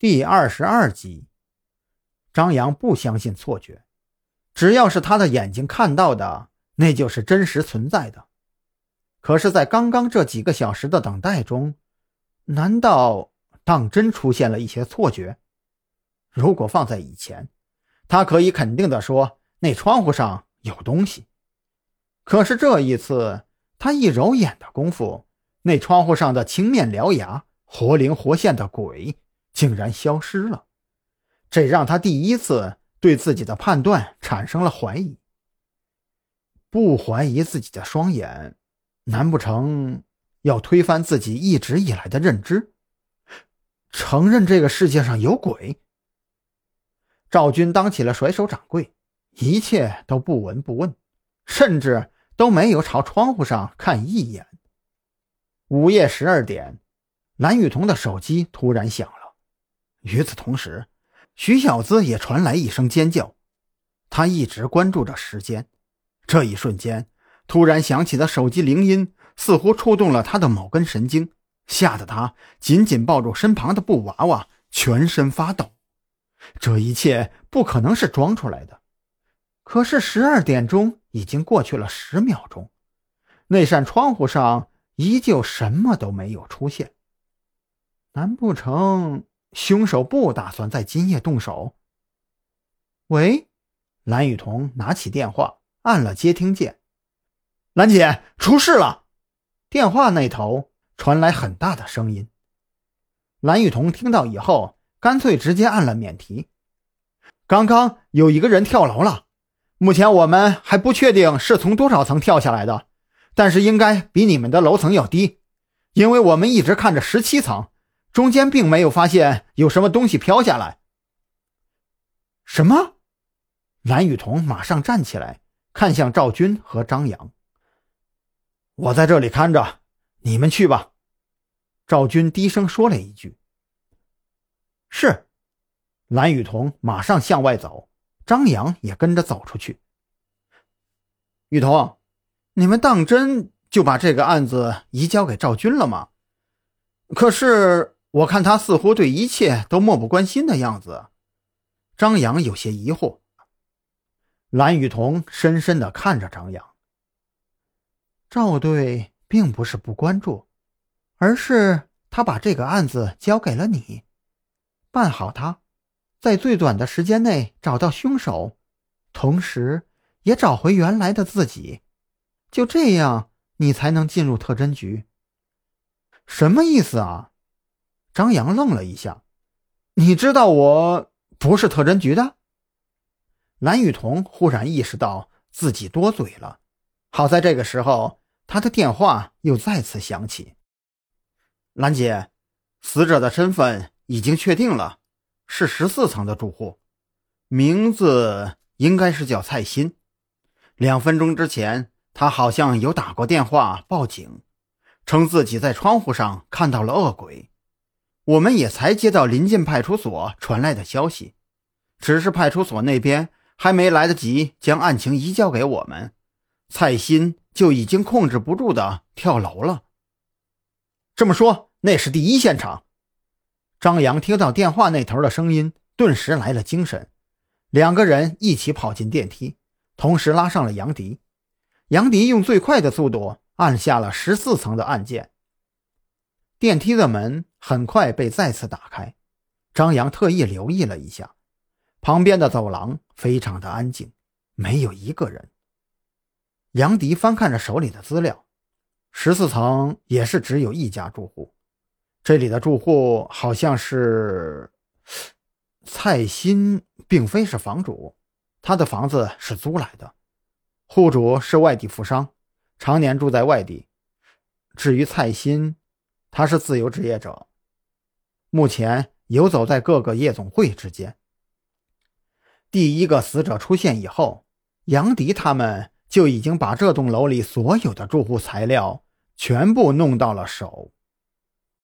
第二十二集，张扬不相信错觉，只要是他的眼睛看到的，那就是真实存在的。可是，在刚刚这几个小时的等待中，难道当真出现了一些错觉？如果放在以前，他可以肯定的说那窗户上有东西。可是这一次，他一揉眼的功夫，那窗户上的青面獠牙、活灵活现的鬼。竟然消失了，这让他第一次对自己的判断产生了怀疑。不怀疑自己的双眼，难不成要推翻自己一直以来的认知，承认这个世界上有鬼？赵军当起了甩手掌柜，一切都不闻不问，甚至都没有朝窗户上看一眼。午夜十二点，蓝雨桐的手机突然响了。与此同时，徐小子也传来一声尖叫。他一直关注着时间，这一瞬间，突然响起的手机铃音似乎触动了他的某根神经，吓得他紧紧抱住身旁的布娃娃，全身发抖。这一切不可能是装出来的。可是十二点钟已经过去了十秒钟，那扇窗户上依旧什么都没有出现。难不成？凶手不打算在今夜动手。喂，蓝雨桐拿起电话，按了接听键。兰姐，出事了！电话那头传来很大的声音。蓝雨桐听到以后，干脆直接按了免提。刚刚有一个人跳楼了，目前我们还不确定是从多少层跳下来的，但是应该比你们的楼层要低，因为我们一直看着十七层。中间并没有发现有什么东西飘下来。什么？蓝雨桐马上站起来，看向赵军和张扬：“我在这里看着，你们去吧。”赵军低声说了一句：“是。”蓝雨桐马上向外走，张扬也跟着走出去。雨桐，你们当真就把这个案子移交给赵军了吗？可是。我看他似乎对一切都漠不关心的样子，张扬有些疑惑。蓝雨桐深深的看着张扬。赵队并不是不关注，而是他把这个案子交给了你，办好它，在最短的时间内找到凶手，同时也找回原来的自己，就这样你才能进入特侦局。什么意思啊？张扬愣了一下，你知道我不是特侦局的。蓝雨桐忽然意识到自己多嘴了，好在这个时候，他的电话又再次响起。兰姐，死者的身份已经确定了，是十四层的住户，名字应该是叫蔡鑫。两分钟之前，他好像有打过电话报警，称自己在窗户上看到了恶鬼。我们也才接到临近派出所传来的消息，只是派出所那边还没来得及将案情移交给我们，蔡鑫就已经控制不住的跳楼了。这么说，那是第一现场。张扬听到电话那头的声音，顿时来了精神，两个人一起跑进电梯，同时拉上了杨迪。杨迪用最快的速度按下了十四层的按键。电梯的门很快被再次打开，张扬特意留意了一下，旁边的走廊非常的安静，没有一个人。杨迪翻看着手里的资料，十四层也是只有一家住户，这里的住户好像是蔡鑫，并非是房主，他的房子是租来的，户主是外地富商，常年住在外地。至于蔡鑫。他是自由职业者，目前游走在各个夜总会之间。第一个死者出现以后，杨迪他们就已经把这栋楼里所有的住户材料全部弄到了手。